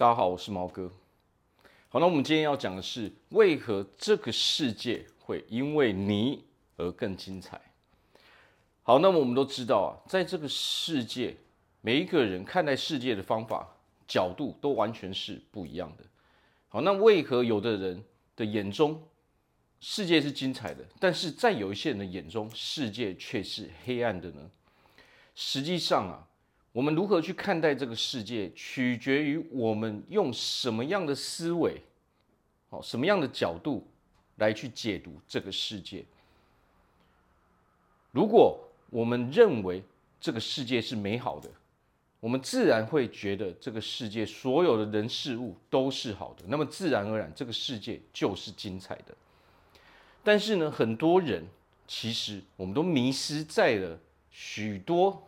大家好，我是毛哥。好，那我们今天要讲的是，为何这个世界会因为你而更精彩？好，那么我们都知道啊，在这个世界，每一个人看待世界的方法、角度都完全是不一样的。好，那为何有的人的眼中世界是精彩的，但是在有一些人的眼中，世界却是黑暗的呢？实际上啊。我们如何去看待这个世界，取决于我们用什么样的思维，哦，什么样的角度来去解读这个世界。如果我们认为这个世界是美好的，我们自然会觉得这个世界所有的人事物都是好的，那么自然而然这个世界就是精彩的。但是呢，很多人其实我们都迷失在了许多。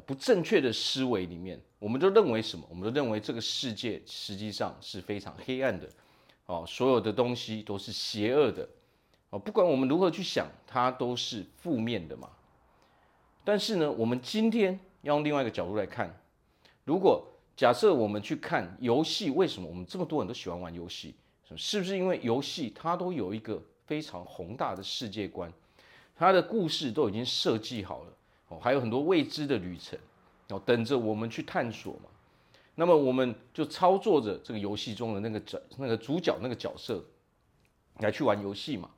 不正确的思维里面，我们都认为什么？我们都认为这个世界实际上是非常黑暗的，哦，所有的东西都是邪恶的，哦，不管我们如何去想，它都是负面的嘛。但是呢，我们今天要用另外一个角度来看，如果假设我们去看游戏，为什么我们这么多人都喜欢玩游戏？是不是因为游戏它都有一个非常宏大的世界观，它的故事都已经设计好了？还有很多未知的旅程，哦，等着我们去探索嘛。那么我们就操作着这个游戏中的那个角、那个主角、那个角色来去玩游戏嘛。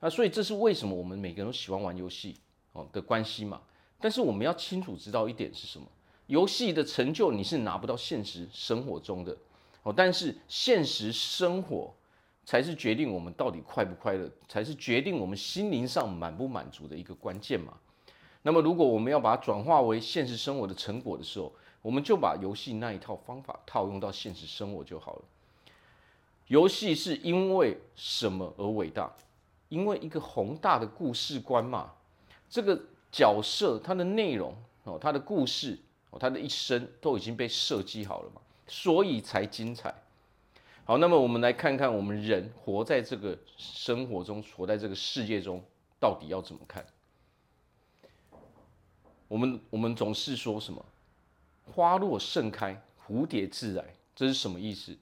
那所以这是为什么我们每个人都喜欢玩游戏哦的关系嘛。但是我们要清楚知道一点是什么？游戏的成就你是拿不到现实生活中的哦，但是现实生活才是决定我们到底快不快乐，才是决定我们心灵上满不满足的一个关键嘛。那么，如果我们要把它转化为现实生活的成果的时候，我们就把游戏那一套方法套用到现实生活就好了。游戏是因为什么而伟大？因为一个宏大的故事观嘛。这个角色它的内容哦，它的故事哦，它的一生都已经被设计好了嘛，所以才精彩。好，那么我们来看看我们人活在这个生活中，活在这个世界中，到底要怎么看？我们我们总是说什么“花落盛开，蝴蝶自来”，这是什么意思？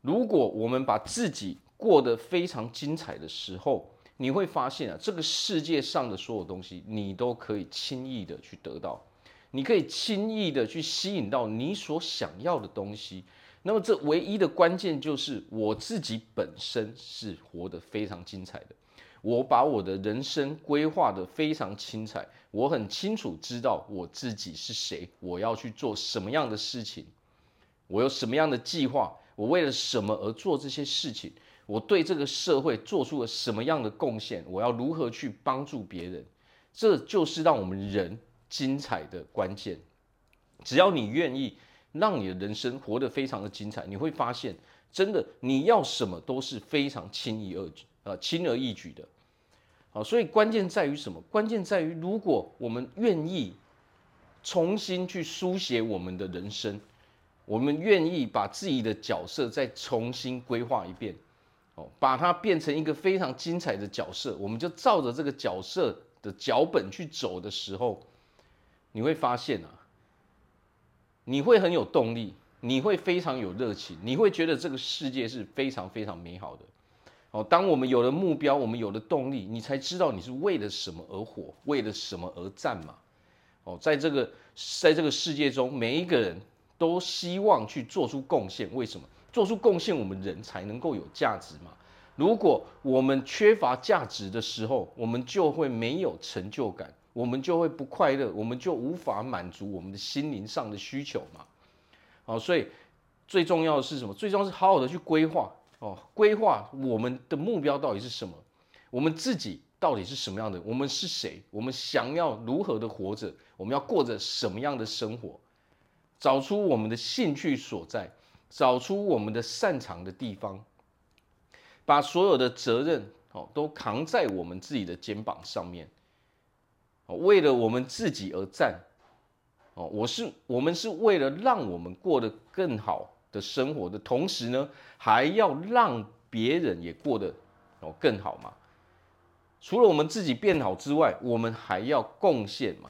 如果我们把自己过得非常精彩的时候，你会发现啊，这个世界上的所有东西，你都可以轻易的去得到，你可以轻易的去吸引到你所想要的东西。那么，这唯一的关键就是我自己本身是活得非常精彩的。我把我的人生规划得非常精彩，我很清楚知道我自己是谁，我要去做什么样的事情，我有什么样的计划，我为了什么而做这些事情，我对这个社会做出了什么样的贡献，我要如何去帮助别人，这就是让我们人精彩的关键。只要你愿意让你的人生活得非常的精彩，你会发现，真的你要什么都是非常轻易而举，呃，轻而易举的。好，所以关键在于什么？关键在于，如果我们愿意重新去书写我们的人生，我们愿意把自己的角色再重新规划一遍，哦，把它变成一个非常精彩的角色，我们就照着这个角色的脚本去走的时候，你会发现啊，你会很有动力，你会非常有热情，你会觉得这个世界是非常非常美好的。哦，当我们有了目标，我们有了动力，你才知道你是为了什么而活，为了什么而战嘛。哦，在这个在这个世界中，每一个人都希望去做出贡献。为什么？做出贡献，我们人才能够有价值嘛。如果我们缺乏价值的时候，我们就会没有成就感，我们就会不快乐，我们就无法满足我们的心灵上的需求嘛。好，所以最重要的是什么？最重要是好好的去规划。哦，规划我们的目标到底是什么？我们自己到底是什么样的？我们是谁？我们想要如何的活着？我们要过着什么样的生活？找出我们的兴趣所在，找出我们的擅长的地方，把所有的责任哦都扛在我们自己的肩膀上面。为了我们自己而战。哦，我是我们是为了让我们过得更好。的生活的同时呢，还要让别人也过得哦更好嘛。除了我们自己变好之外，我们还要贡献嘛。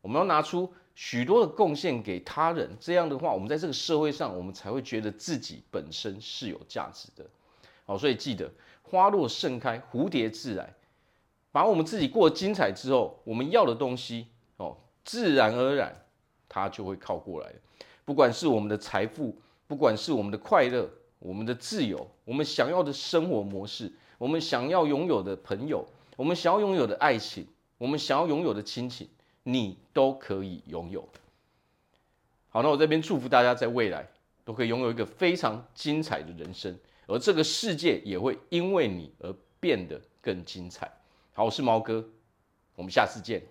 我们要拿出许多的贡献给他人，这样的话，我们在这个社会上，我们才会觉得自己本身是有价值的。好，所以记得花若盛开，蝴蝶自来。把我们自己过得精彩之后，我们要的东西哦，自然而然它就会靠过来。不管是我们的财富，不管是我们的快乐，我们的自由，我们想要的生活模式，我们想要拥有的朋友，我们想要拥有的爱情，我们想要拥有的亲情。你都可以拥有。好，那我这边祝福大家在未来都可以拥有一个非常精彩的人生，而这个世界也会因为你而变得更精彩。好，我是猫哥，我们下次见。